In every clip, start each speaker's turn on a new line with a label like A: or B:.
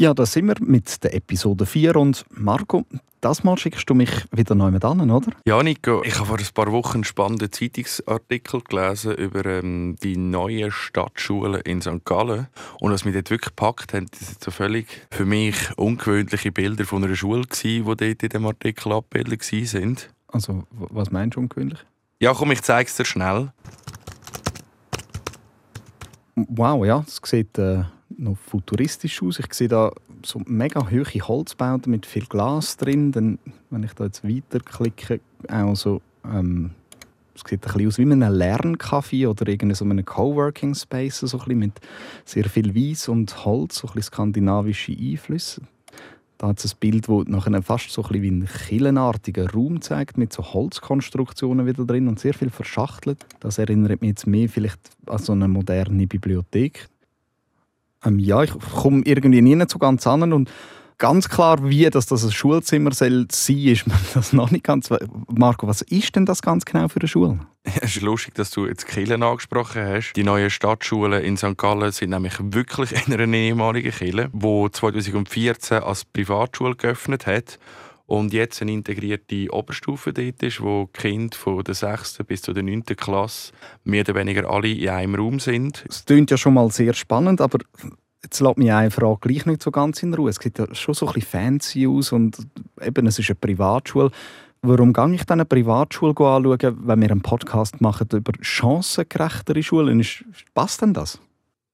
A: Ja, da sind wir mit der Episode 4 und Marco, das Mal schickst du mich wieder neu mit an, oder?
B: Ja, Nico, ich habe vor ein paar Wochen einen spannenden Zeitungsartikel gelesen über ähm, die neue Stadtschule in St. Gallen. Und was mich dort wirklich gepackt hat, das sind so völlig für mich ungewöhnliche Bilder von einer Schule, gewesen, die dort in diesem Artikel abgebildet waren.
A: Also, was meinst du ungewöhnlich?
B: Ja, komm, ich zeige es dir schnell.
A: Wow, ja, es sieht äh, noch futuristisch aus. Ich sehe da so mega hohe Holzbauten mit viel Glas drin. Dann, wenn ich da jetzt weiterklicke, auch so, ähm, es sieht ein bisschen aus wie in einem Lerncafé oder in so einem Coworking Space, so ein mit sehr viel Weiß und Holz, so ein bisschen skandinavische Einflüsse. Da hat es ein Bild, das nachher fast so ein bisschen wie einen killenartigen Raum zeigt, mit so Holzkonstruktionen wieder drin und sehr viel verschachtelt. Das erinnert mich jetzt mehr vielleicht an so eine moderne Bibliothek. Ähm, ja, ich komme irgendwie nie so ganz an und ganz klar, wie dass das ein Schulzimmer soll sein ist mir das noch nicht ganz. Marco, was ist denn das ganz genau für eine Schule?
B: Es ist lustig, dass du jetzt Kirchen angesprochen hast. Die neuen Stadtschulen in St. Gallen sind nämlich wirklich in einer ehemaligen Kirche, die 2014 als Privatschule geöffnet hat und jetzt eine integrierte Oberstufe dort ist, wo die Kinder von der 6. bis zur 9. Klasse mehr oder weniger alle in einem Raum sind.
A: Es klingt ja schon mal sehr spannend, aber jetzt lässt mich eine Frage gleich nicht so ganz in Ruhe. Es sieht ja schon so ein bisschen fancy aus und eben, es ist eine Privatschule. Warum gehe ich dann eine Privatschule anschauen, wenn wir einen Podcast machen über chancengerechtere Schulen? Passt denn das?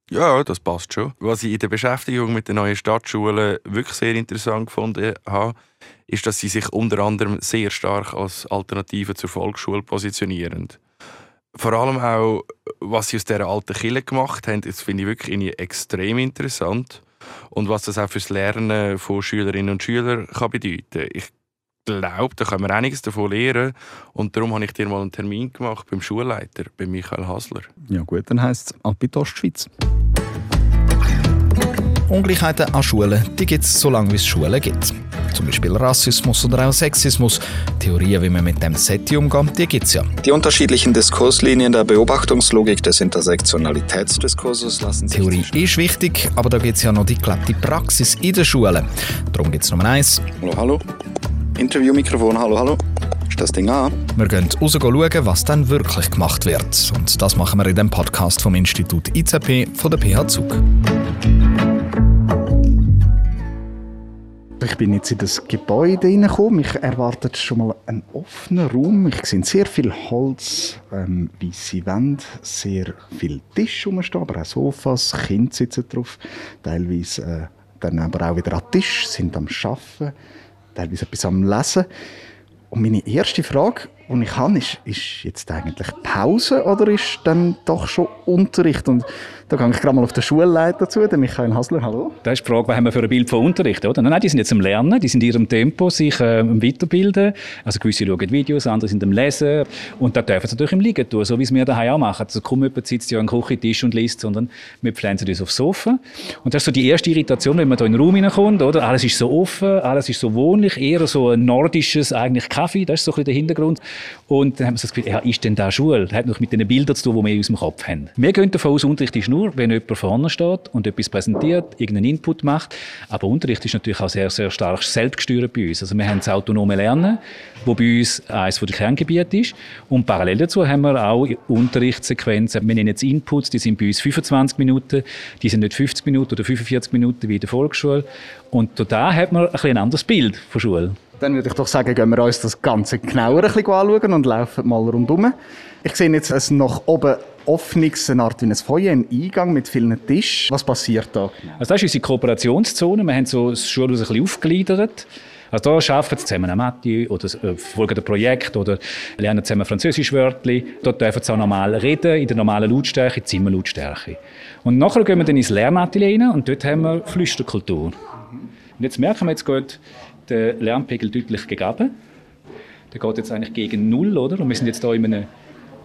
B: Ja, das passt schon. Was ich in der Beschäftigung mit den neuen Stadtschulen wirklich sehr interessant gefunden habe, ist, dass sie sich unter anderem sehr stark als Alternative zur Volksschule positionieren. Vor allem auch, was sie aus dieser alten Kille gemacht haben, das finde ich wirklich extrem interessant. Und was das auch fürs Lernen von Schülerinnen und Schülern kann bedeuten. Ich glaube, da können wir einiges davon lernen. Und darum habe ich dir mal einen Termin gemacht beim Schulleiter, bei Michael Hasler.
A: Ja gut, dann heisst es ab in die Ostschweiz. Ungleichheiten an Schulen, die gibt es so lange, wie es Schulen gibt. Zum Beispiel Rassismus oder auch Sexismus. Theorien, wie man mit dem Setting umgeht, die gibt es ja.
C: Die unterschiedlichen Diskurslinien der Beobachtungslogik des Intersektionalitätsdiskurses lassen sich...
A: Theorie ist wichtig, aber da gibt es ja noch die gelebte Praxis in den Schulen. Darum gibt es Nummer eins.
C: Hallo, hallo. Interviewmikrofon, hallo, hallo. Ist das Ding an?
A: Wir gehen raus schauen, was dann wirklich gemacht wird. Und das machen wir in dem Podcast vom Institut IZP von der PH Zug. Ich bin jetzt in das Gebäude hineingekommen. Mich erwartet schon mal ein offener Raum. Ich sehe sehr viel Holz, ähm, weiße Wände, sehr viel Tisch rumstehen, aber auch Sofas, Kinder sitzen drauf. Teilweise äh, dann aber auch wieder am Tisch, sind am Arbeiten, teilweise etwas am Lesen. Und meine erste Frage, die ich habe, ist, ist jetzt eigentlich Pause oder ist dann doch schon Unterricht? Und da gehe ich gerade mal auf den Schulleiter zu, den Michael Hasler. Hallo.
D: Das ist die Frage, was haben wir für ein Bild von Unterricht? Oder? Nein, die sind jetzt am Lernen, die sind in ihrem Tempo, sich äh, weiterbilden. Also gewisse schauen Videos, andere sind am Lesen. Und da dürfen sie natürlich im Liegen tun, so wie es wir daheim auch machen. Also kaum jemand sitzt ja am Küchentisch und liest, sondern wir pflanzen uns aufs Sofa. Und das ist so die erste Irritation, wenn man da in den Raum hineinkommt. Oder? Alles ist so offen, alles ist so wohnlich, eher so ein nordisches eigentlich Kaffee, das ist so ein bisschen der Hintergrund. Und dann haben wir so das Gefühl, ja, ist denn da Schule? Das hat noch mit den Bildern zu tun, die wir in unserem Kopf haben. Wir gehen davon aus, Unterricht ist nur, wenn jemand vorne steht und etwas präsentiert, irgendeinen Input macht. Aber Unterricht ist natürlich auch sehr, sehr stark selbstgesteuert bei uns. Also wir haben das autonome Lernen, wo bei uns eines der Kerngebiete ist. Und parallel dazu haben wir auch Unterrichtssequenzen. Wir nennen jetzt Inputs, die sind bei uns 25 Minuten, die sind nicht 50 Minuten oder 45 Minuten wie in der Volksschule. Und da hat man ein, ein anderes Bild von Schule.
A: Dann würde ich doch sagen, gehen wir uns das Ganze genauer ein bisschen anschauen und laufen mal rundherum. Ich sehe jetzt ein nach oben offenes, eine Art wie ein Feuer, ein Eingang mit vielen Tischen. Was passiert da?
D: Also das ist unsere Kooperationszone. Wir haben so das Schulhaus ein bisschen aufgegliedert. Also da arbeiten sie zusammen an Mathe oder äh, folgen ein Projekt oder lernen zusammen Französisch Wörtli. Dort dürfen sie auch normal reden, in der normalen Lautstärke, Zimmerlautstärke. Und nachher gehen wir dann ins Lernatelier rein und dort haben wir Flüsterkultur. Und jetzt merken wir, jetzt geht der Lärmpegel deutlich gegeben. Der geht jetzt eigentlich gegen Null, oder? Und wir sind jetzt hier in einem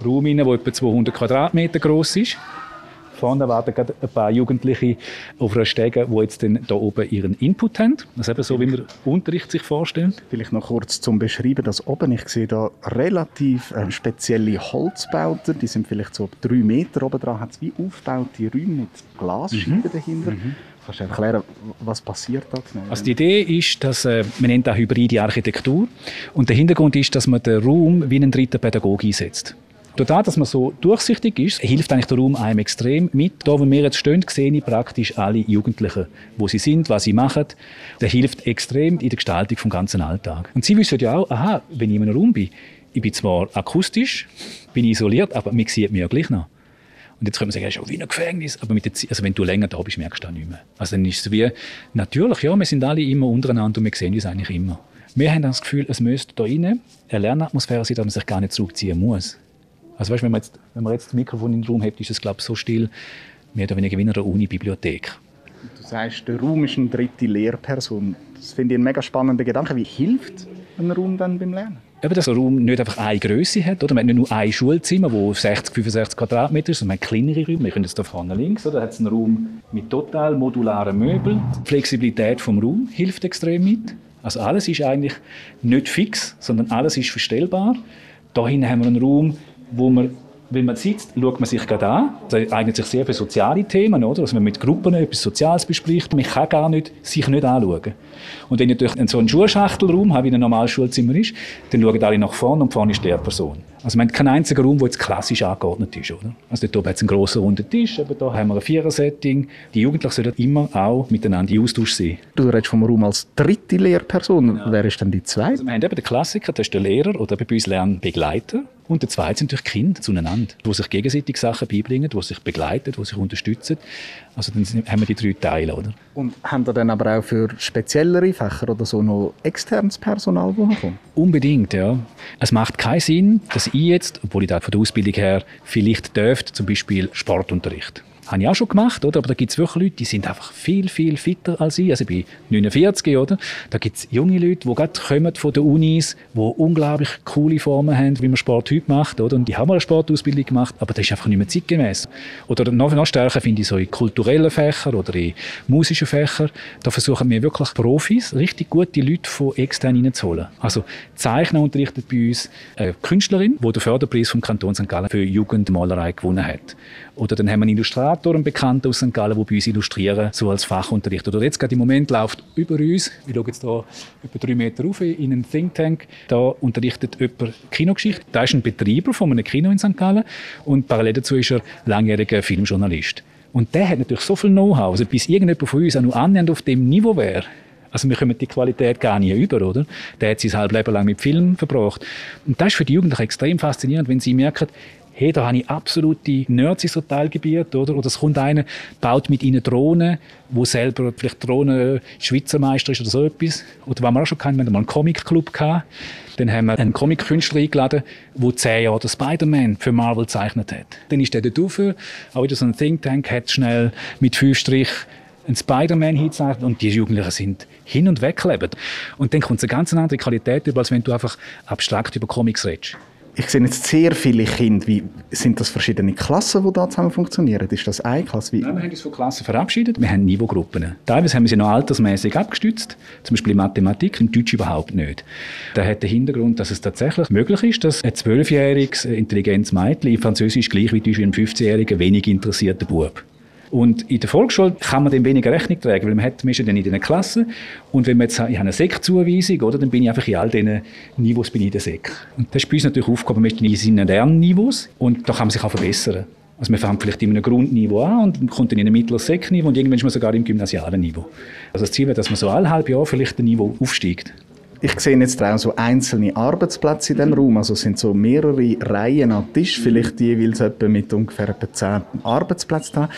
D: Raum, der etwa 200 Quadratmeter groß ist. Vorne warten gerade ein paar Jugendliche auf einer Stege, die jetzt dann hier oben ihren Input haben. Das ist eben so, wie Unterricht sich vorstellen.
A: Vielleicht noch kurz zum Beschreiben, das oben, ich sehe da relativ äh, spezielle Holzbauten, die sind vielleicht so drei Meter oben dran, hat es wie aufgebaute Räume mit Glasscheiben mhm. dahinter. Mhm. Kannst du erklären, was passiert da genau?
D: Also die Idee ist, dass äh, man nennt das hybride Architektur und der Hintergrund ist, dass man den Raum wie einen dritten Pädagoge einsetzt. Dadurch, dass man so durchsichtig ist, hilft eigentlich der Raum einem extrem mit. Da, wo wir jetzt stehen, sehe ich praktisch alle Jugendlichen, wo sie sind, was sie machen. Der hilft extrem in der Gestaltung vom ganzen Alltag. Und sie wissen ja auch, aha, wenn ich in einem Raum bin, ich bin zwar akustisch, bin isoliert, aber man sieht mich ja gleich noch. Und jetzt könnte man sagen, es ist auch wie ein Gefängnis. Aber mit der Zeit, also wenn du länger da bist, merkst du das nicht mehr. Also dann ist es wie, natürlich, ja, wir sind alle immer untereinander und wir sehen uns eigentlich immer. Wir haben das Gefühl, es müsste da innen eine Lernatmosphäre sein, dass man sich gar nicht zurückziehen muss. Also weißt, wenn, man jetzt, wenn man jetzt das Mikrofon in den Raum hat, ist es glaube ich so still, mehr oder weniger wie in einer Uni-Bibliothek.
A: Du sagst, der Raum ist eine dritte Lehrperson. Das finde ich einen mega spannenden Gedanken. Wie hilft ein Raum dann beim Lernen?
D: Eben, dass ein Raum nicht einfach eine Größe hat. Oder? Man hat nicht nur ein Schulzimmer, das 60, 65 Quadratmeter ist, sondern man hat kleinere Räume. Wir können jetzt hier vorne links, oder? da hat es einen Raum mit total modularen Möbeln. Die Flexibilität des Raums hilft extrem mit. Also alles ist eigentlich nicht fix, sondern alles ist verstellbar. Dahin haben wir einen Raum, wo man wenn man sitzt, schaut man sich gerade an. Das eignet sich sehr für soziale Themen, oder? Wenn man mit Gruppen etwas Soziales bespricht, man kann gar nicht, sich nicht anschauen. Und wenn ich natürlich so einen Schulschachtelraum habe, wie ein normales Schulzimmer ist, dann schauen alle nach vorne und vorne ist die Lehrperson. Also man hat keinen einzigen Raum, der jetzt klassisch angeordnet ist. Oder? Also dort oben hat es einen grossen runden Tisch, aber da haben wir ein Vierer-Setting. Die Jugendlichen sollen immer auch miteinander in Austausch sein.
A: Du redest vom Raum als dritte Lehrperson. Ja. Wer ist denn die zweite?
D: Also wir haben eben den Klassiker, das ist der Lehrer oder bei uns Lernbegleiter. Und der zweite sind natürlich Kinder zueinander, die sich gegenseitig Sachen beibringen, die sich begleiten, die sich unterstützen. Also dann haben wir die drei Teile, oder?
A: Und haben ihr dann aber auch für speziellere Fächer oder so noch externes Personal, das kommt?
D: Unbedingt, ja. Es macht keinen Sinn, dass ich jetzt, obwohl ich da von der Ausbildung her vielleicht dürfte, zum Beispiel Sportunterricht habe ich auch schon gemacht, oder? aber da gibt es wirklich Leute, die sind einfach viel, viel fitter als ich. Also ich bin 49, oder? Da gibt es junge Leute, die gerade kommen von den Unis, die unglaublich coole Formen haben, wie man Sport heute macht. Oder? Und die haben eine Sportausbildung gemacht, aber das ist einfach nicht mehr zeitgemäß. Oder noch, noch stärker finde ich so in kulturellen Fächern oder in musischen Fächern, da versuchen wir wirklich Profis, richtig gute Leute von extern reinzuholen. Also Zeichner unterrichtet bei uns eine Künstlerin, die den Förderpreis vom Kanton St. Gallen für Jugendmalerei gewonnen hat. Oder dann haben wir einen Illustrator, einen Bekannten aus St. Gallen, der bei uns illustrieren, so als Fachunterricht. Oder jetzt gerade im Moment läuft über uns, wir schauen jetzt hier etwa drei Meter rauf in einen Think Tank, da unterrichtet jemand Kinogeschichte. Da ist ein Betreiber von einem Kino in St. Gallen und parallel dazu ist er langjähriger Filmjournalist. Und der hat natürlich so viel Know-how, also bis irgendjemand von uns auch nur annähernd auf dem Niveau wäre, also wir kommen die Qualität gar nicht über, oder? Der hat sein halbes Leben lang mit Film verbracht. Und das ist für die Jugendlichen extrem faszinierend, wenn sie merken, hey, da habe ich absolute Nerds in so Teilgebiet, oder? Oder es kommt einer, baut mit ihnen Drohnen, wo selber vielleicht Drohnen Schweizer Meister ist oder so etwas. Oder was wir auch schon kennen, wir haben mal einen Comic-Club. Dann haben wir einen Comic-Künstler eingeladen, der zehn Jahre Spider-Man für Marvel gezeichnet hat. Dann ist der dort rauf, auch wieder so ein Think Tank, hat schnell mit fünf Strich einen Spider-Man hinzeichnet und die Jugendlichen sind hin und weg leben. Und dann kommt eine ganz andere Qualität über, als wenn du einfach abstrakt über Comics redest
A: ich sehe jetzt sehr viele Kinder. Wie, sind das verschiedene Klassen, die da zusammen funktionieren? Ist das eine Klasse? Wie?
D: Nein, wir haben uns von Klassen verabschiedet. Wir haben Niveaugruppen. Teilweise haben wir sie noch altersmäßig abgestützt. Zum Beispiel in Mathematik, in Deutsch überhaupt nicht. Da hat den Hintergrund, dass es tatsächlich möglich ist, dass ein zwölfjähriges intelligentes Mädchen in Französisch gleich wie ein 15-jähriger wenig interessierter Bub. Und in der Volksschule kann man dem weniger Rechnung tragen, weil man hat, man ist ja dann in den Klassen. Und wenn man jetzt, ich habe eine Sekzuweisung, oder, dann bin ich einfach in all diesen Niveaus bin ich in der Sek. Und das ist bei uns natürlich aufgekommen, man ist in seinen Lernniveaus und da kann man sich auch verbessern. Also man fängt vielleicht in einem Grundniveau an und kommt dann in ein mittleres Sekniveau und irgendwann ist man sogar im gymnasialen Niveau. Also das Ziel wäre, dass man so alle halb Jahr vielleicht ein Niveau aufsteigt
A: ich sehe jetzt auch so einzelne Arbeitsplätze in dem Raum. Also es sind so mehrere Reihen an Tisch, vielleicht jeweils etwa mit ungefähr zehn Arbeitsplätzen da.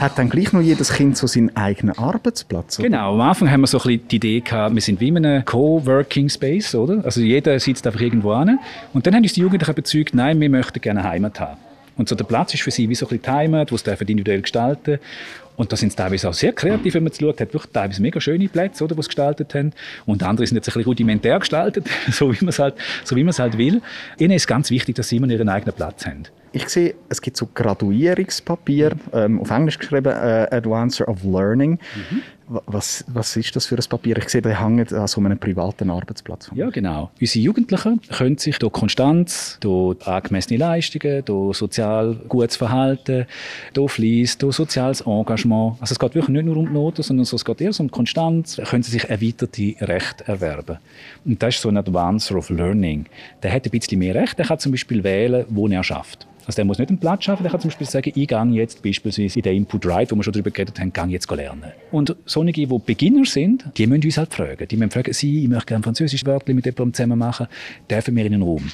A: Hat dann gleich noch jedes Kind so seinen eigenen Arbeitsplatz?
D: Oder? Genau, am Anfang haben wir so ein bisschen die Idee gehabt, wir sind wie in einem Co-Working Space, oder? Also jeder sitzt einfach irgendwo an. Und dann haben uns die Jugendlichen überzeugt, nein, wir möchten gerne Heimat haben. Und so der Platz ist für sie wie so ein bisschen die Heimat, wo sie individuell gestalten und da sind teilweise auch sehr kreativ, wenn man es schaut. Hat wirklich teilweise mega schöne Plätze, oder, die sie gestaltet haben. Und andere sind jetzt ein bisschen rudimentär gestaltet, so wie man es halt, so halt will. Ihnen ist ganz wichtig, dass sie immer ihren eigenen Platz haben.
A: Ich sehe, es gibt so Graduierungspapier, ähm, auf Englisch geschrieben, äh, Advancer of Learning. Mhm. Was, was ist das für ein Papier? Ich sehe, die hängen an so einem privaten Arbeitsplatz.
D: Ja, genau. Unsere Jugendlichen können sich durch Konstanz, durch angemessene Leistungen, durch sozial gutes Verhalten, durch Fleiss, durch soziales Engagement, also es geht wirklich nicht nur um die Noten, sondern es geht eher um Konstanz, können sie sich erweiterte Rechte erwerben. Und das ist so ein Advancer of Learning. Der hat ein bisschen mehr Recht, der kann zum Beispiel wählen, wo er schafft. Also der muss nicht einen Platz schaffen, der kann zum Beispiel sagen, ich gehe jetzt beispielsweise in den Input Right, wo wir schon darüber geredet haben, gehe jetzt lernen. Und solche, die Beginner sind, die müssen uns halt fragen. Die müssen fragen, Sie, ich möchte gerne französische Wörter mit jemandem zusammen machen, dürfen wir in den Raum?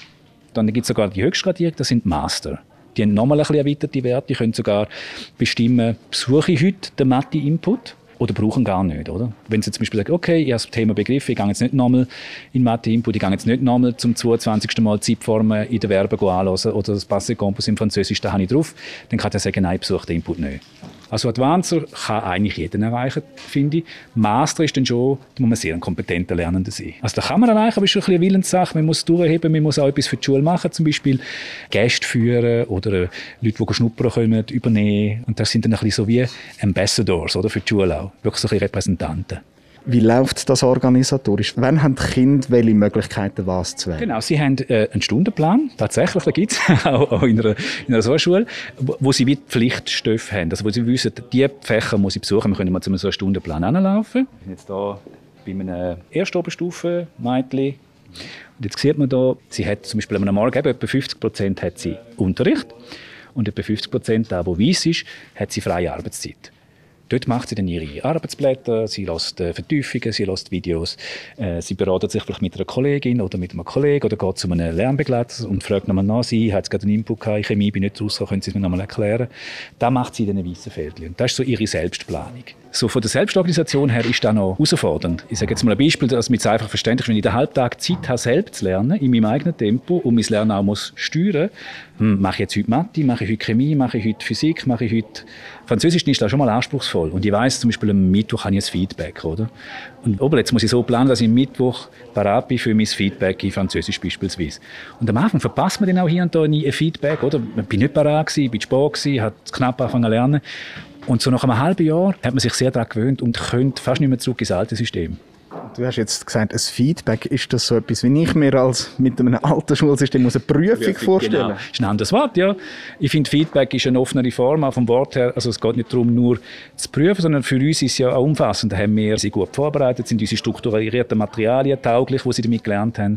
D: Dann gibt es sogar die Höchstgradierung, das sind Master. Die haben nochmal ein bisschen erweiterte Werte, die können sogar bestimmen, besuche ich heute den Mathe-Input oder brauchen gar nicht, oder? Wenn sie zum Beispiel sagen, okay, ich habe das Thema begriffen, ich gehe jetzt nicht nochmal in Mathe-Input, ich gehe jetzt nicht nochmal zum 22. Mal Zeitformen in der Werbung anhören oder das Passé Campus im Französisch, da habe ich drauf, dann kann er sagen, nein, ich besuche den Input nicht. Also Advancer kann eigentlich jeden erreichen, finde ich. Master ist dann schon, da muss man sehr ein kompetenter Lernender sein. Also da kann man erreichen, aber es ist schon ein eine Willenssache. Man muss durchheben, man muss auch etwas für die Schule machen, zum Beispiel Gäste führen oder äh, Leute, die schnuppern kommen, übernehmen. Und das sind dann ein bisschen so wie Ambassadors oder, für die Schule auch, wirklich so ein Repräsentanten.
A: Wie läuft das organisatorisch? Wann haben die Kinder welche Möglichkeiten, was zu wählen?
D: Genau, sie haben äh, einen Stundenplan, tatsächlich, da gibt es auch, auch, in einer, in einer Schule, wo, wo sie wie Pflichtstoffe haben, also wo sie wissen, diese Fächer muss ich besuchen, wir können mal zu einem so einen Stundenplan anlaufen. Jetzt hier bei einem Erstoberstufen-Mädchen und jetzt sieht man hier, sie hat zum Beispiel am Morgen etwa 50 Prozent Unterricht und etwa 50 Prozent, der, wo weiss ist, hat sie freie Arbeitszeit. Dort macht sie dann ihre Arbeitsblätter, sie lässt äh, Vertiefungen, sie lässt Videos, äh, sie beratet sich vielleicht mit einer Kollegin oder mit einem Kollegen oder geht zu einem Lernbegleiter und fragt nochmal nach, sie hat gerade einen Input gehabt, ich Chemie bin nicht rausgekommen, können Sie es mir nochmal erklären? Da macht sie dann ein weißen Fältchen. Und das ist so ihre Selbstplanung. So von der Selbstorganisation her ist das noch herausfordernd. Ich sage jetzt mal ein Beispiel, damit es einfach verständlich ist. Wenn ich den Halbtag Zeit habe, selbst zu lernen, in meinem eigenen Tempo und mein Lernen auch muss steuern hm, mache ich jetzt heute Mathe, mache ich heute Chemie, mache ich heute Physik, mache ich heute Französisch ist da schon mal anspruchsvoll. Und ich weiß zum Beispiel, am Mittwoch habe ich ein Feedback, oder? Und aber jetzt muss ich so planen, dass ich am Mittwoch parat bin für mein Feedback in Französisch beispielsweise. Und am Anfang verpasst man dann auch hier und da nie ein Feedback, oder? Ich bin nicht parat gewesen, bin spät gewesen, habe knapp angefangen zu lernen. Und so nach einem halben Jahr hat man sich sehr daran gewöhnt und könnte fast nicht mehr zurück ins alte System.
A: Du hast jetzt gesagt, ein Feedback, ist das so etwas, wie ich mir als mit einem alten Schulsystem muss eine Prüfung Prüfung, vorstellen
D: genau. Das ist ein anderes Wort, ja. Ich finde, Feedback ist eine offenere Form, auch vom Wort her. Also es geht nicht darum, nur zu prüfen, sondern für uns ist es ja auch umfassend. Da haben wir sie gut vorbereitet, sind unsere strukturierten Materialien tauglich, die sie damit gelernt haben.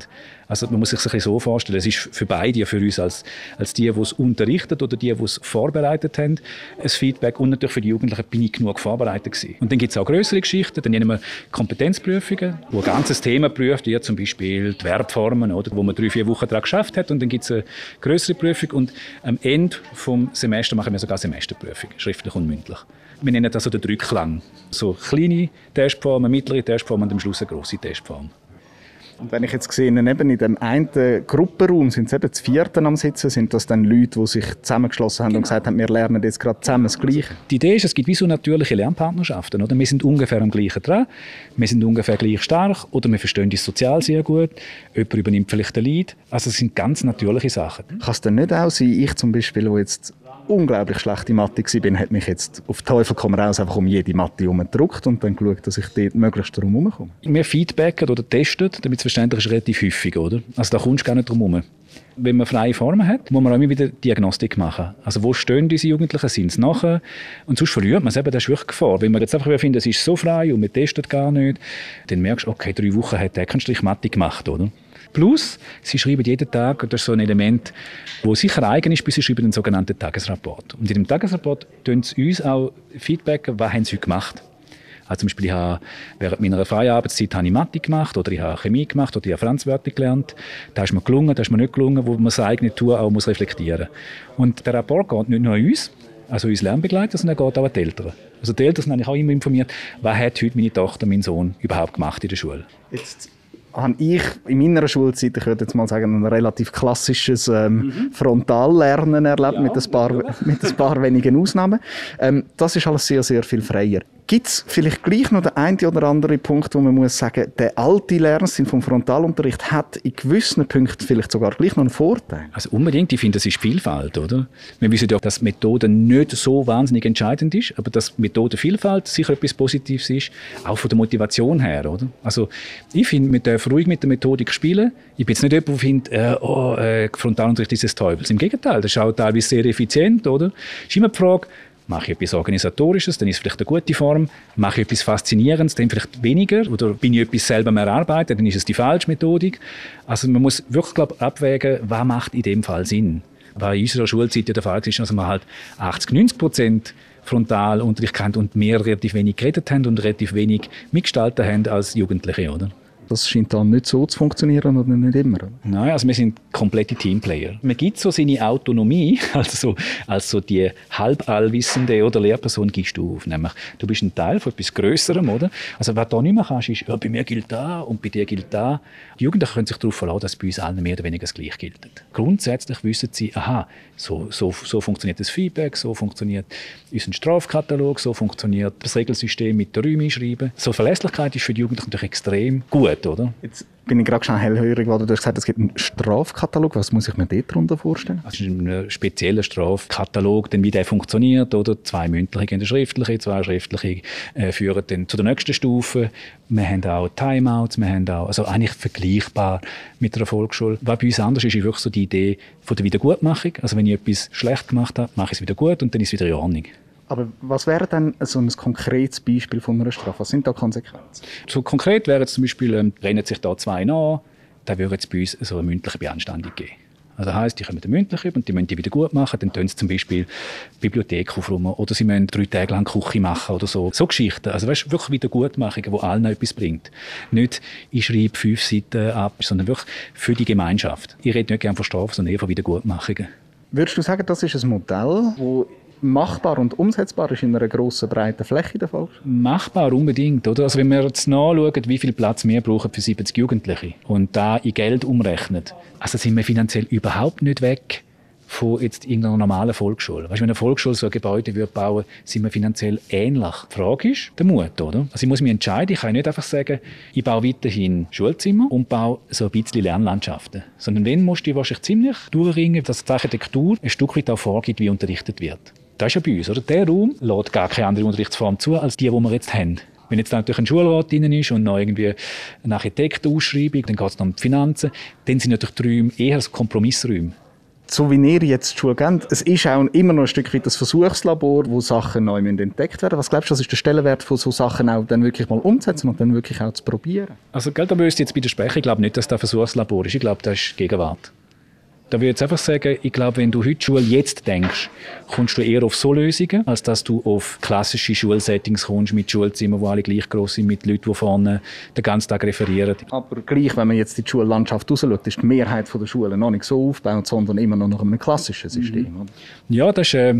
D: Also man muss sich das ein bisschen so vorstellen, es ist für beide, für uns als, als die, die es unterrichtet oder die, die es vorbereitet haben, ein Feedback und natürlich für die Jugendlichen bin ich genug vorbereitet gewesen. Und dann gibt es auch größere Geschichten, dann nehmen wir Kompetenzprüfungen, wo ein ganzes Thema prüft, wie zum Beispiel die Verbformen, oder, wo man drei, vier Wochen daran geschafft hat und dann gibt es eine größere Prüfung und am Ende vom Semester machen wir sogar Semesterprüfung, schriftlich und mündlich. Wir nennen das so den Drückklang. So kleine Testformen, mittlere Testformen und am Schluss eine grosse Testform.
A: Und wenn ich jetzt sehe, eben in dem einen Gruppenraum sind es eben zu vierten am Sitzen, sind das dann Leute, die sich zusammengeschlossen haben genau. und gesagt haben, wir lernen jetzt gerade zusammen das Gleiche?
D: Die Idee ist, es gibt wie so natürliche Lernpartnerschaften. Oder? Wir sind ungefähr am gleichen dran, wir sind ungefähr gleich stark oder wir verstehen uns sozial sehr gut, jemand übernimmt vielleicht den Lead. Also es sind ganz natürliche Sachen.
A: Kann es denn nicht auch sein, ich zum Beispiel, wo jetzt unglaublich schlechte Mathe war, hat mich jetzt auf Teufel komm raus einfach um jede Mathe herumgedruckt und dann geschaut, dass ich dort möglichst drum herumkomme.
D: Wir feedbacken oder testen, damit es verständlich ist, relativ häufig, oder? Also da kommst du gar nicht drum herum. Wenn man freie Formen hat, muss man auch immer wieder Diagnostik machen. Also wo stehen diese Jugendlichen, sind sie nachher? Und sonst verliert man es eben, das ist wirklich Gefahr. Wenn man jetzt einfach findet, es ist so frei und man testet gar nicht, dann merkst du, okay, drei Wochen hat der keinen Strich Mathe gemacht, oder? Plus, sie schreiben jeden Tag, das ist so ein Element, wo sicher eigen ist, bis sie schreiben den sogenannten Tagesrapport. Und in dem Tagesrapport tun sie uns auch Feedback, was haben sie heute gemacht. Also zum Beispiel, ich habe während meiner freien Arbeitszeit habe ich Mathe gemacht oder ich habe Chemie gemacht oder ich habe Franzwörter gelernt. Da ist mir gelungen, da ist mir nicht gelungen, wo man das eigene Tun auch muss reflektieren muss. Und der Rapport geht nicht nur an uns, also uns Lernbegleiter, sondern er geht auch an die Eltern. Also die Eltern sind eigentlich auch immer informiert, was hat heute meine Tochter, mein Sohn überhaupt gemacht in der Schule.
A: Jetzt habe ich in meiner Schulzeit, ich würde jetzt mal sagen, ein relativ klassisches ähm, mhm. Frontallernen erlebt, ja, mit, ein paar, ja. mit ein paar wenigen Ausnahmen. Ähm, das ist alles sehr, sehr viel freier. Gibt es vielleicht gleich noch den einen oder anderen Punkt, wo man muss sagen, der alte Lernsinn vom Frontalunterricht hat in gewissen Punkten vielleicht sogar gleich noch einen Vorteil?
D: Also unbedingt, ich finde, das ist Vielfalt, oder? Wir wissen ja, dass Methode nicht so wahnsinnig entscheidend ist, aber dass Methodenvielfalt sicher etwas Positives ist, auch von der Motivation her, oder? Also ich finde, wir dürfen ruhig mit der Methodik spielen. Ich bin jetzt nicht jemand, der findet, äh, oh, äh, Frontalunterricht ist des Teufels. Im Gegenteil, das ist auch teilweise sehr effizient, oder? Es ist immer die Frage, Mache ich etwas Organisatorisches, dann ist es vielleicht eine gute Form. Mache ich etwas Faszinierendes, dann vielleicht weniger. Oder bin ich etwas selber mehr arbeiten, dann ist es die falsche Methodik. Also man muss wirklich glaub, abwägen, was macht in dem Fall Sinn. Weil in unserer Schulzeit ja der Fall ist, dass man halt 80, 90 Prozent Frontalunterricht kennt und mehr relativ wenig geredet haben und relativ wenig mitgestaltet haben als Jugendliche, oder?
A: Das scheint dann nicht so zu funktionieren oder nicht immer.
D: Nein, also wir sind komplette Teamplayer. Man gibt so seine Autonomie, also als die halballwissende oder Lehrperson gibst du auf. Nämlich, du bist ein Teil von etwas Größerem, oder? Also was du nicht mehr kannst, ist, ja, bei mir gilt da und bei dir gilt da. Die Jugendlichen können sich darauf verlassen, dass bei uns allen mehr oder weniger das Gleiche gilt. Grundsätzlich wissen sie, aha, so, so, so funktioniert das Feedback, so funktioniert unser Strafkatalog, so funktioniert das Regelsystem mit der Räume einschreiben. So Verlässlichkeit ist für die Jugendlichen natürlich extrem gut gut, oder?
A: Jetzt bin ich gerade schon hellhörig geworden. Du hast gesagt, es gibt einen Strafkatalog. Was muss ich mir dort darunter vorstellen?
D: Also ein spezieller Strafkatalog, denn wie der funktioniert, oder? Zwei mündliche gehen schriftliche, zwei schriftliche äh, führen dann zu der nächsten Stufe. Wir haben auch Timeouts, wir haben auch, also eigentlich vergleichbar mit der Volksschule. Was bei uns anders ist, ist wirklich so die Idee von der Wiedergutmachung. Also wenn ich etwas schlecht gemacht habe, mache ich es wieder gut und dann ist es wieder in Ordnung.
A: Aber was wäre denn so ein konkretes Beispiel von einer Strafe? Was sind da Konsequenzen?
D: So konkret wäre zum Beispiel, ähm, rennen sich da zwei nach, dann würde es bei uns so eine mündliche Beanstandung geben. Also das heisst, die kommen mündlich über und die müssen die wieder gut machen. Dann tun sie zum Beispiel Bibliothek aufräumen oder sie müssen drei Tage lang Küche machen oder so. So Geschichten. Also weißt, wirklich Wiedergutmachungen, die allen etwas bringt. Nicht, ich schreibe fünf Seiten ab, sondern wirklich für die Gemeinschaft. Ich rede nicht gerne von Strafen, sondern eher von Wiedergutmachungen.
A: Würdest du sagen, das ist ein Modell, das machbar und umsetzbar ist in einer grossen, breiten Fläche der Fall?
D: Machbar unbedingt. Oder? Also wenn wir jetzt nachschauen, wie viel Platz wir brauchen für 70 Jugendliche und da in Geld umrechnen, also sind wir finanziell überhaupt nicht weg von jetzt irgendeiner normalen Volksschule. Weißt, wenn eine Volksschule so ein Gebäude würde bauen sind wir finanziell ähnlich. Die Frage ist der Mut, oder? Also ich muss mich entscheiden. Ich kann nicht einfach sagen, ich baue weiterhin Schulzimmer und baue so ein bisschen Lernlandschaften. Sondern wenn musst du wahrscheinlich ziemlich durchringen, dass die Architektur ein Stück weit auch vorgibt, wie unterrichtet wird. Das ist ja bei uns, oder? Der Raum lädt gar keine andere Unterrichtsform zu, als die, die wir jetzt haben. Wenn jetzt natürlich ein Schulrat drin ist und noch irgendwie eine Architektenausschreibung, dann geht es um die Finanzen, dann sind natürlich die Räume eher als Kompromissräume.
A: So wie ihr jetzt die Schule kennt, es ist auch immer noch ein Stück weit das Versuchslabor, wo Sachen neu entdeckt werden Was glaubst du, was ist der Stellenwert von so Sachen auch dann wirklich mal umzusetzen und dann wirklich auch zu probieren?
D: Also, gell, da müsste ich jetzt widersprechen. Ich glaube nicht, dass das Versuchslabor ist. Ich glaube, das ist Gegenwart. Da würde ich jetzt einfach sagen, ich glaube, wenn du heute Schule jetzt denkst, kommst du eher auf so Lösungen, als dass du auf klassische Schulsettings kommst mit Schulzimmern, wo alle gleich groß sind, mit Leuten, die vorne den ganzen Tag referieren.
A: Aber gleich, wenn man jetzt in die Schullandschaft rausschaut, ist die Mehrheit der Schulen noch nicht so aufgebaut, sondern immer noch nach einem klassischen System. Mhm.
D: Ja, das ist äh,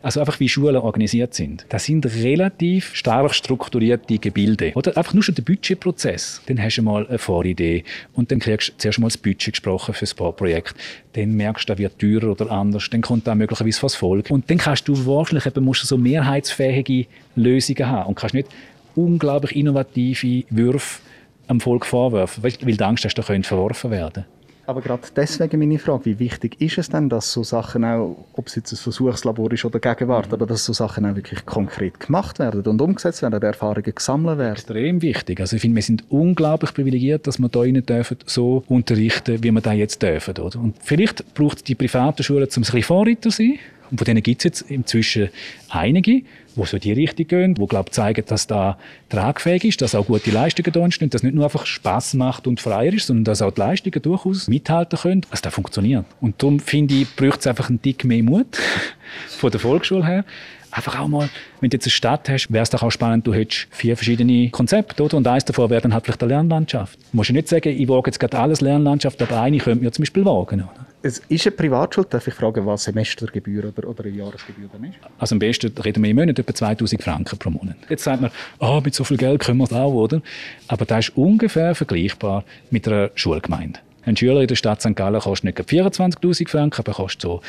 D: also einfach wie Schulen organisiert sind. Das sind relativ stark strukturierte Gebilde. Oder einfach nur schon der Budgetprozess. Dann hast du mal eine Voridee und dann kriegst du zuerst mal das Budget gesprochen für das Bauprojekt dann merkst du, das wird teurer oder anders, dann kommt da möglicherweise was Folge. Und dann kannst du wahrscheinlich eben, musst du so mehrheitsfähige Lösungen haben und kannst nicht unglaublich innovative Würfe am Volk vorwerfen, weil, weil du Angst hast, da könnte verworfen werden.
A: Aber gerade deswegen meine Frage, wie wichtig ist es denn, dass so Sachen auch, ob es jetzt ein Versuchslabor ist oder Gegenwart, mhm. aber dass so Sachen auch wirklich konkret gemacht werden und umgesetzt werden, Erfahrungen gesammelt werden?
D: Extrem wichtig. Also ich finde, wir sind unglaublich privilegiert, dass wir da innen dürfen, so unterrichten, wie wir da jetzt dürfen. Oder? Und vielleicht braucht die privaten Schulen, um ein bisschen Vorreiter zu sein. Und von denen gibt es jetzt inzwischen einige, die so die Richtung gehen, die glaub, zeigen, dass da tragfähig ist, dass auch gute Leistungen da entstehen, dass nicht nur einfach Spaß macht und freier ist, sondern dass auch die Leistungen durchaus mithalten können. Also das funktioniert. Und darum finde ich, braucht es einfach einen Tick mehr Mut von der Volksschule her einfach auch mal, wenn du jetzt eine Stadt hast, wäre es doch auch spannend, du hättest vier verschiedene Konzepte, oder? Und eins davon wäre dann halt vielleicht eine Lernlandschaft. Du musst ja nicht sagen, ich wage jetzt gerade alles Lernlandschaft, aber eine könnte mir zum Beispiel wagen, oder?
A: Es ist eine Privatschule, darf ich fragen, was Semestergebühr oder, oder eine Jahresgebühr dann ist?
D: Also am besten reden wir im Monat etwa 2000 Franken pro Monat. Jetzt sagt man, oh, mit so viel Geld können wir es auch, oder? Aber das ist ungefähr vergleichbar mit einer Schulgemeinde. Ein Schüler in der Stadt St. Gallen kostet nicht 24.000 Franken, aber kostet so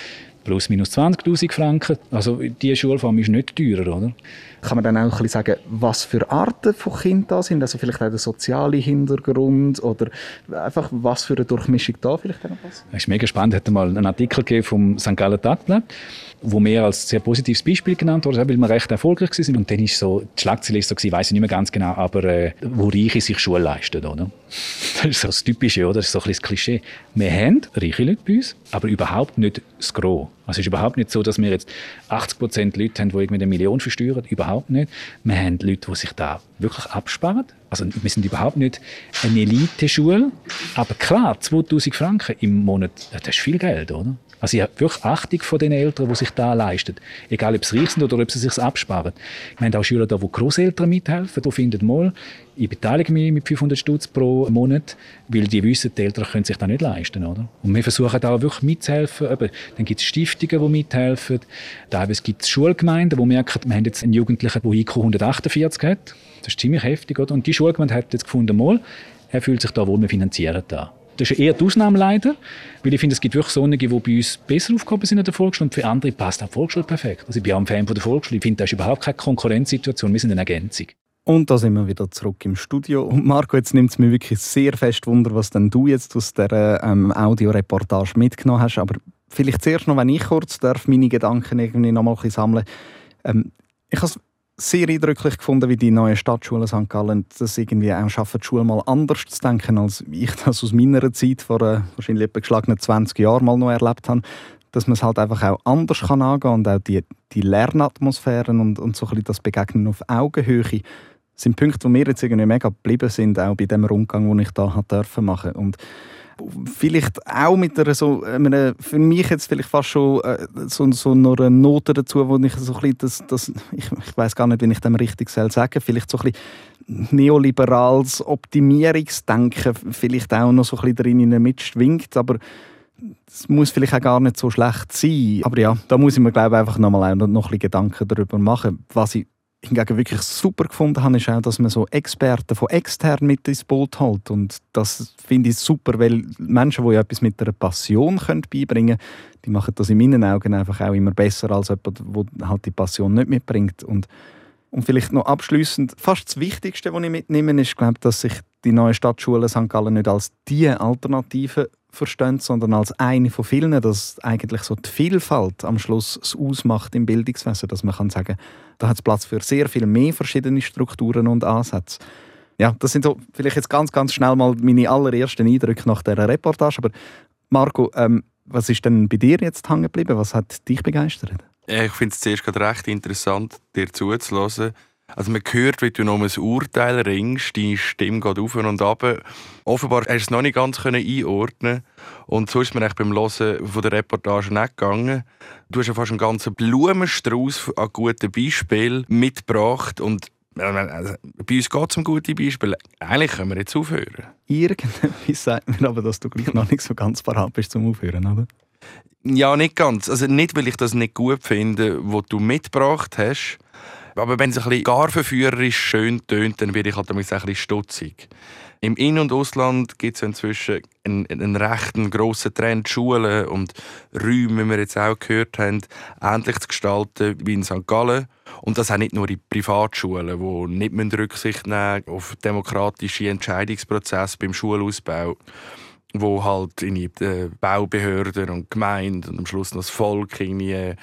D: plus minus 20'000 Franken. Also diese Schulform ist nicht teurer, oder?
A: Kann man dann auch ein bisschen sagen, was für Arten von Kindern da sind? Also vielleicht auch der soziale Hintergrund oder einfach was für eine Durchmischung da vielleicht noch
D: passt? Das ist mega spannend. Es hat mal einen Artikel gegeben vom St. Gallen Tagblatt wo mir als sehr positives Beispiel genannt wurde, weil wir recht erfolgreich waren. Und dann ist so, die Schlagzeile ist so ich nicht mehr ganz genau, aber äh, wo Reiche sich Schule leisten, oder? Das ist so das Typische, oder? Das ist so ein bisschen das Klischee. Wir haben reiche Leute bei uns, aber überhaupt nicht das Gros. Es ist überhaupt nicht so, dass wir jetzt 80 Prozent Leute haben, die irgendwie eine Million versteuern. Überhaupt nicht. Wir haben Leute, die sich da wirklich absparen. Also wir sind überhaupt nicht eine Elite-Schule. Aber klar, 2000 Franken im Monat, das ist viel Geld, oder? Also ich habe wirklich Achtung vor den Eltern, die sich da leisten. Egal, ob sie reich sind oder ob sie sich absparen. Wir haben auch Schüler da, die Großeltern mithelfen. Die finden mal, ich beteilige mich mit 500 Stutz pro Monat, weil die wissen, die Eltern können sich das nicht leisten. Oder? Und wir versuchen da wirklich mitzuhelfen. Dann gibt es Stiftungen, die mithelfen. Teilweise gibt es Schulgemeinden, die merken, wir haben jetzt einen Jugendlichen, der IQ 148 hat. Das ist ziemlich heftig. Oder? Und die Schulgemeinde hat jetzt gefunden, mal, er fühlt sich da wohl, wir finanzieren das. Das ist eher die Ausnahme leider, weil ich finde, es gibt wirklich solche, die bei uns besser aufgehoben sind in der Volksschule und für andere passt auch die Volksschule perfekt. Also ich bin auch ein Fan von der Volksschule. Ich finde, das ist überhaupt keine Konkurrenzsituation. Wir sind eine Ergänzung.
A: Und da sind wir wieder zurück im Studio. Und Marco, jetzt nimmt es mir wirklich sehr fest Wunder, was denn du jetzt aus dieser ähm, Audioreportage mitgenommen hast. Aber vielleicht zuerst noch, wenn ich kurz darf, meine Gedanken irgendwie noch mal ein bisschen sammeln. Ähm, ich habe sehr eindrücklich gefunden, wie die neue Stadtschule St. Gallen das irgendwie auch schaffen, die Schule mal anders zu denken, als ich das aus meiner Zeit vor äh, wahrscheinlich etwa geschlagenen 20 Jahren mal noch erlebt habe. Dass man es halt einfach auch anders kann angehen und auch die, die Lernatmosphären und, und so ein bisschen das Begegnen auf Augenhöhe sind Punkte, die mir jetzt irgendwie mega geblieben sind, auch bei dem Rundgang, den ich da machen durfte vielleicht auch mit einer so, einer, für mich jetzt vielleicht fast schon äh, so, so eine Note dazu, wo ich so ein bisschen das, das ich, ich weiß gar nicht, wie ich dem richtig soll sagen, vielleicht so ein bisschen neoliberales Optimierungsdenken vielleicht auch noch so ein bisschen drin mitschwingt, aber es muss vielleicht auch gar nicht so schlecht sein. Aber ja, da muss ich mir glaube ich einfach nochmal noch ein bisschen Gedanken darüber machen, was ich hingegen wirklich super gefunden habe, ist auch, dass man so Experten von extern mit ins Boot holt. Und das finde ich super, weil Menschen, die etwas mit einer Passion können beibringen können, die machen das in meinen Augen einfach auch immer besser als jemand, der halt die Passion nicht mitbringt. Und, und vielleicht noch abschließend, fast das Wichtigste, was ich mitnehme, ist, glaube dass sich die neue Stadtschule St. Gallen nicht als die Alternative verstehen, sondern als eine von vielen, dass eigentlich so die Vielfalt am Schluss es ausmacht im Bildungswesen, dass man kann sagen, da hat es Platz für sehr viel mehr verschiedene Strukturen und Ansätze. Ja, das sind so vielleicht jetzt ganz, ganz schnell mal meine allerersten Eindrücke nach dieser Reportage. Aber Marco, ähm, was ist denn bei dir jetzt hängen geblieben? Was hat dich begeistert?
B: Ich finde es zuerst gerade recht interessant, dir zuzuhören also man hört, wie du noch um ein Urteil ringst, deine Stimme geht auf und ab. Offenbar hast du es noch nicht ganz einordnen und so ist mir beim Hören der Reportage nicht gegangen. Du hast ja fast einen ganzen Blumenstrauß an guten Beispielen mitgebracht und also, bei uns geht es um gute Beispiele. Eigentlich können wir jetzt aufhören.
A: Irgendetwas sagt mir aber, dass du gleich noch nicht so ganz parat bist zum Aufhören, oder?
B: Ja, nicht ganz. Also nicht, weil ich das nicht gut finde, was du mitgebracht hast, aber wenn es ein bisschen gar verführerisch schön tönt, dann werde ich halt ein bisschen stutzig. Im In- und Ausland gibt es inzwischen einen, einen recht grossen Trend, Schulen und Räume, wie wir jetzt auch gehört haben, ähnlich zu gestalten wie in St. Gallen. Und das auch nicht nur in Privatschulen, die nicht Rücksicht nehmen auf demokratische Entscheidungsprozesse beim Schulausbau wo halt in die Baubehörden und Gemeinden und am Schluss noch das Volk irgendwie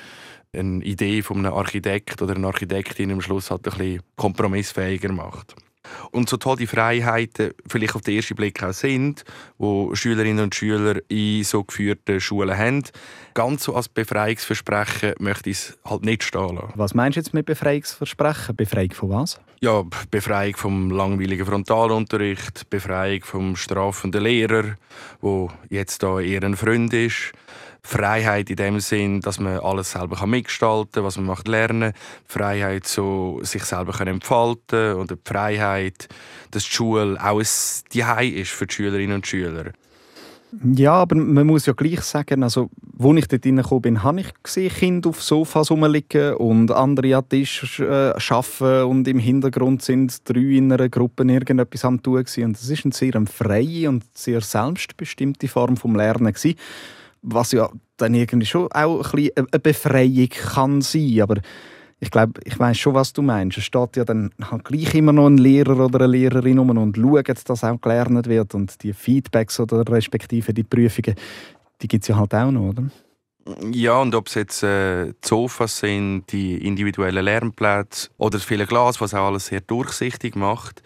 B: eine Idee von einem Architekt oder einer Architektin am Schluss halt ein bisschen kompromissfähiger macht. Und so toll die Freiheiten vielleicht auf den ersten Blick auch sind, wo Schülerinnen und Schüler in so geführten Schulen haben, ganz so als Befreiungsversprechen möchte ich es halt nicht stehen lassen.
A: Was meinst du jetzt mit Befreiungsversprechen? Befreiung von was?
B: Ja, Befreiung vom langweiligen Frontalunterricht, Befreiung vom strafenden Lehrer, wo jetzt da eher ein Freund ist, Freiheit in dem Sinn, dass man alles selber mitgestalten kann, was man macht, lernen. Freiheit, so sich selber können entfalten und die Freiheit, dass die Schule auch ein Zuhause ist für die Schülerinnen und Schüler.
A: Ja, aber man muss ja gleich sagen, also, wo ich dort reingekommen bin, habe ich gesehen, Kinder auf Sofas rumliegen und andere an Tisch äh, arbeiten und im Hintergrund sind drei in einer Gruppe irgendetwas am tun. Und das ist eine sehr freie und sehr selbstbestimmte Form vom Lernen gewesen was ja dann irgendwie schon auch ein bisschen eine Befreiung kann sein. Aber ich glaube, ich weiß schon, was du meinst. Es steht ja dann halt gleich immer noch ein Lehrer oder eine Lehrerin um und schaut, dass auch gelernt wird. Und die Feedbacks oder respektive die Prüfungen, die gibt es ja halt auch noch, oder?
B: Ja, und ob es jetzt äh, die Sofas sind, die individuellen Lernplätze oder das viele Glas, was auch alles sehr durchsichtig macht.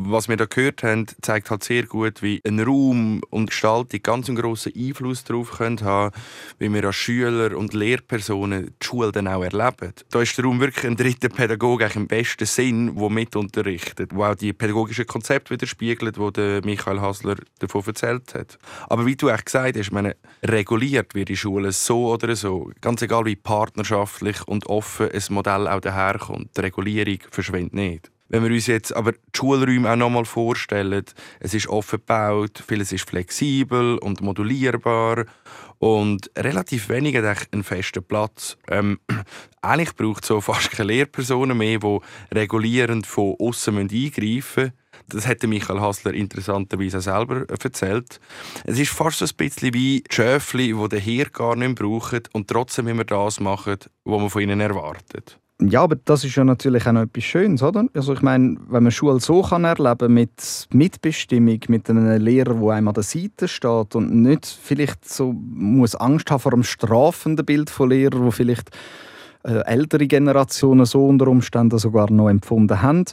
B: Was wir da gehört haben, zeigt halt sehr gut, wie ein Raum und Gestaltung ganz einen grossen Einfluss darauf können haben, wie wir als Schüler und Lehrpersonen die Schule dann auch erleben. Da ist der Raum wirklich ein dritter Pädagoge im besten Sinn, der mit unterrichtet, der auch die pädagogischen Konzepte widerspiegelt, die Michael Hasler davon erzählt hat. Aber wie du auch gesagt hast, meine, reguliert wird die Schule so oder so, ganz egal wie partnerschaftlich und offen ein Modell auch daherkommt, die Regulierung verschwindet nicht. Wenn wir uns jetzt aber die Schulräume auch nochmal vorstellen, es ist offen gebaut, vieles ist flexibel und modulierbar und relativ wenig hat einen festen Platz. Ähm, eigentlich braucht es so fast keine Lehrpersonen mehr, die regulierend von außen eingreifen müssen. Das hätte Michael Hassler interessanterweise auch selber erzählt. Es ist fast so ein bisschen wie die Schöfli, die den Herd gar nicht brauchen und trotzdem immer das machen, was man von ihnen erwartet.
A: Ja, aber das ist ja natürlich auch noch etwas Schönes, oder? Also ich meine, wenn man Schule so kann erleben mit Mitbestimmung, mit einem Lehrer, der einem an der Seite steht und nicht vielleicht so muss Angst haben vor einem strafenden Bild von Lehrern, wo vielleicht äh, ältere Generationen so unter Umständen sogar noch empfunden haben.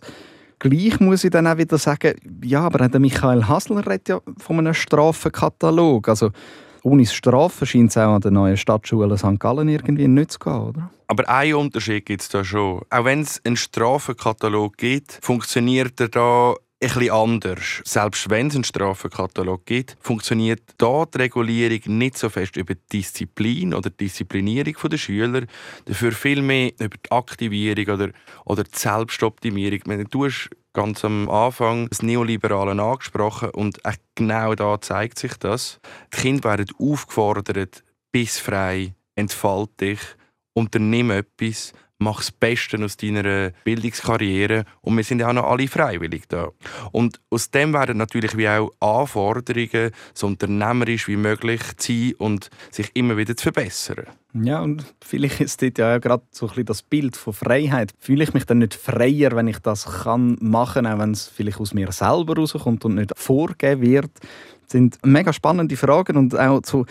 A: Gleich muss ich dann auch wieder sagen, ja, aber der Michael Hasler redet ja von einem Strafenkatalog. Also ohne Strafen scheint es auch an der neuen Stadtschule St. Gallen irgendwie nicht zu gehen, oder?
B: Aber einen Unterschied gibt es da schon. Auch wenn es einen Strafenkatalog gibt, funktioniert er da bisschen anders. Selbst wenn es einen Strafenkatalog gibt, funktioniert da die Regulierung nicht so fest über die Disziplin oder die Disziplinierung der Schüler, dafür viel mehr über die Aktivierung oder, oder die Selbstoptimierung. Du hast ganz am Anfang das Neoliberale angesprochen und genau da zeigt sich das. Die Kinder werden aufgefordert, bis frei, entfalt dich, unternimm etwas, mach das Beste aus deiner Bildungskarriere und wir sind ja auch noch alle freiwillig da. Und aus dem werden natürlich wie auch Anforderungen, so unternehmerisch wie möglich zu sein und sich immer wieder zu verbessern.
A: Ja, und vielleicht ist dort ja gerade so ein bisschen das Bild von Freiheit. Fühle ich mich dann nicht freier, wenn ich das kann machen, auch wenn es vielleicht aus mir selber rauskommt und nicht vorgegeben wird? Das sind mega spannende Fragen und auch so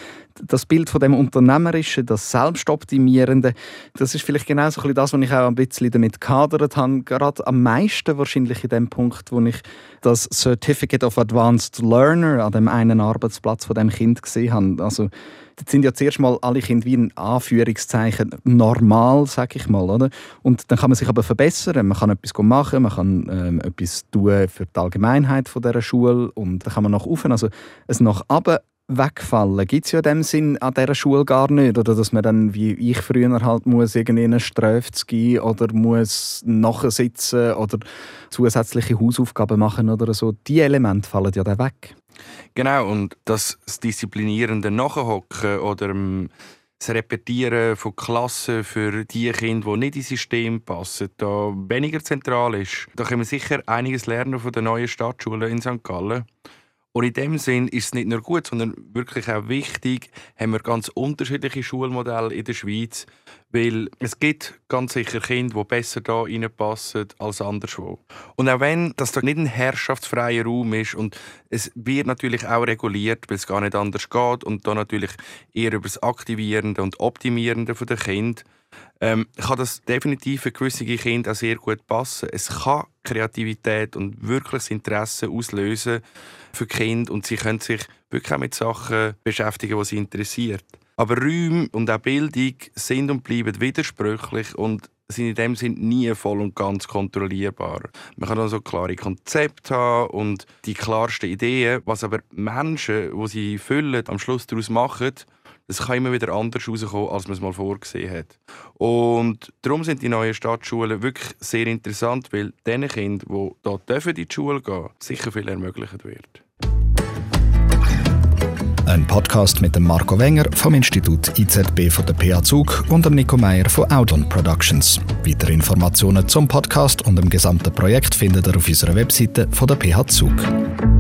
A: das Bild von dem Unternehmerischen, das Selbstoptimierende, das ist vielleicht genau so ein bisschen das, was ich auch ein bisschen damit gehadert habe. Gerade am meisten wahrscheinlich in dem Punkt, wo ich das Certificate of Advanced Learner an dem einen Arbeitsplatz von dem Kind gesehen habe. Also Dort sind ja zuerst mal alle Kinder wie ein Anführungszeichen normal, sag ich mal. Oder? Und dann kann man sich aber verbessern. Man kann etwas machen, man kann ähm, etwas tun für die Allgemeinheit von dieser Schule und dann kann man nach oben. Also es nach oben wegfallen gibt es ja in dem Sinn an dieser Schule gar nicht. Oder dass man dann, wie ich früher halt muss, irgendwie eine gehen oder muss nachsitzen oder zusätzliche Hausaufgaben machen oder so. Die Elemente fallen ja dann weg.
B: Genau, und das, disziplinierende Nachhocken oder ähm, das Repetieren von Klassen für die Kinder, die nicht ins System passen, da weniger zentral ist. Da können wir sicher einiges lernen von der neuen Stadtschule in St. Gallen. Und in dem Sinn ist es nicht nur gut, sondern wirklich auch wichtig, haben wir ganz unterschiedliche Schulmodelle in der Schweiz, weil es gibt ganz sicher Kinder, die besser da reinpassen als anderswo. Und auch wenn das da nicht ein herrschaftsfreier Raum ist und es wird natürlich auch reguliert, weil es gar nicht anders geht und da natürlich eher über das Aktivierende und Optimierende der Kinder ähm, kann das definitiv für gewisse Kinder auch sehr gut passen. Es kann Kreativität und wirkliches Interesse auslösen für Kinder und sie können sich wirklich auch mit Sachen beschäftigen, die sie interessiert. Aber Räume und auch Bildung sind und bleiben widersprüchlich und sind in dem Sinne nie voll und ganz kontrollierbar. Man kann also klare Konzepte haben und die klarsten Ideen, was aber Menschen, die sie füllen, am Schluss daraus machen, es kann immer wieder anders rauskommen, als man es mal vorgesehen hat. Und darum sind die neuen Stadtschulen wirklich sehr interessant, weil diesen Kindern, die hier in die Schule gehen sicher viel ermöglicht wird.
C: Ein Podcast mit dem Marco Wenger vom Institut IZB von der PH Zug und dem Nico Meyer von Audon Productions. Weitere Informationen zum Podcast und dem gesamten Projekt findet ihr auf unserer Webseite von der PH Zug.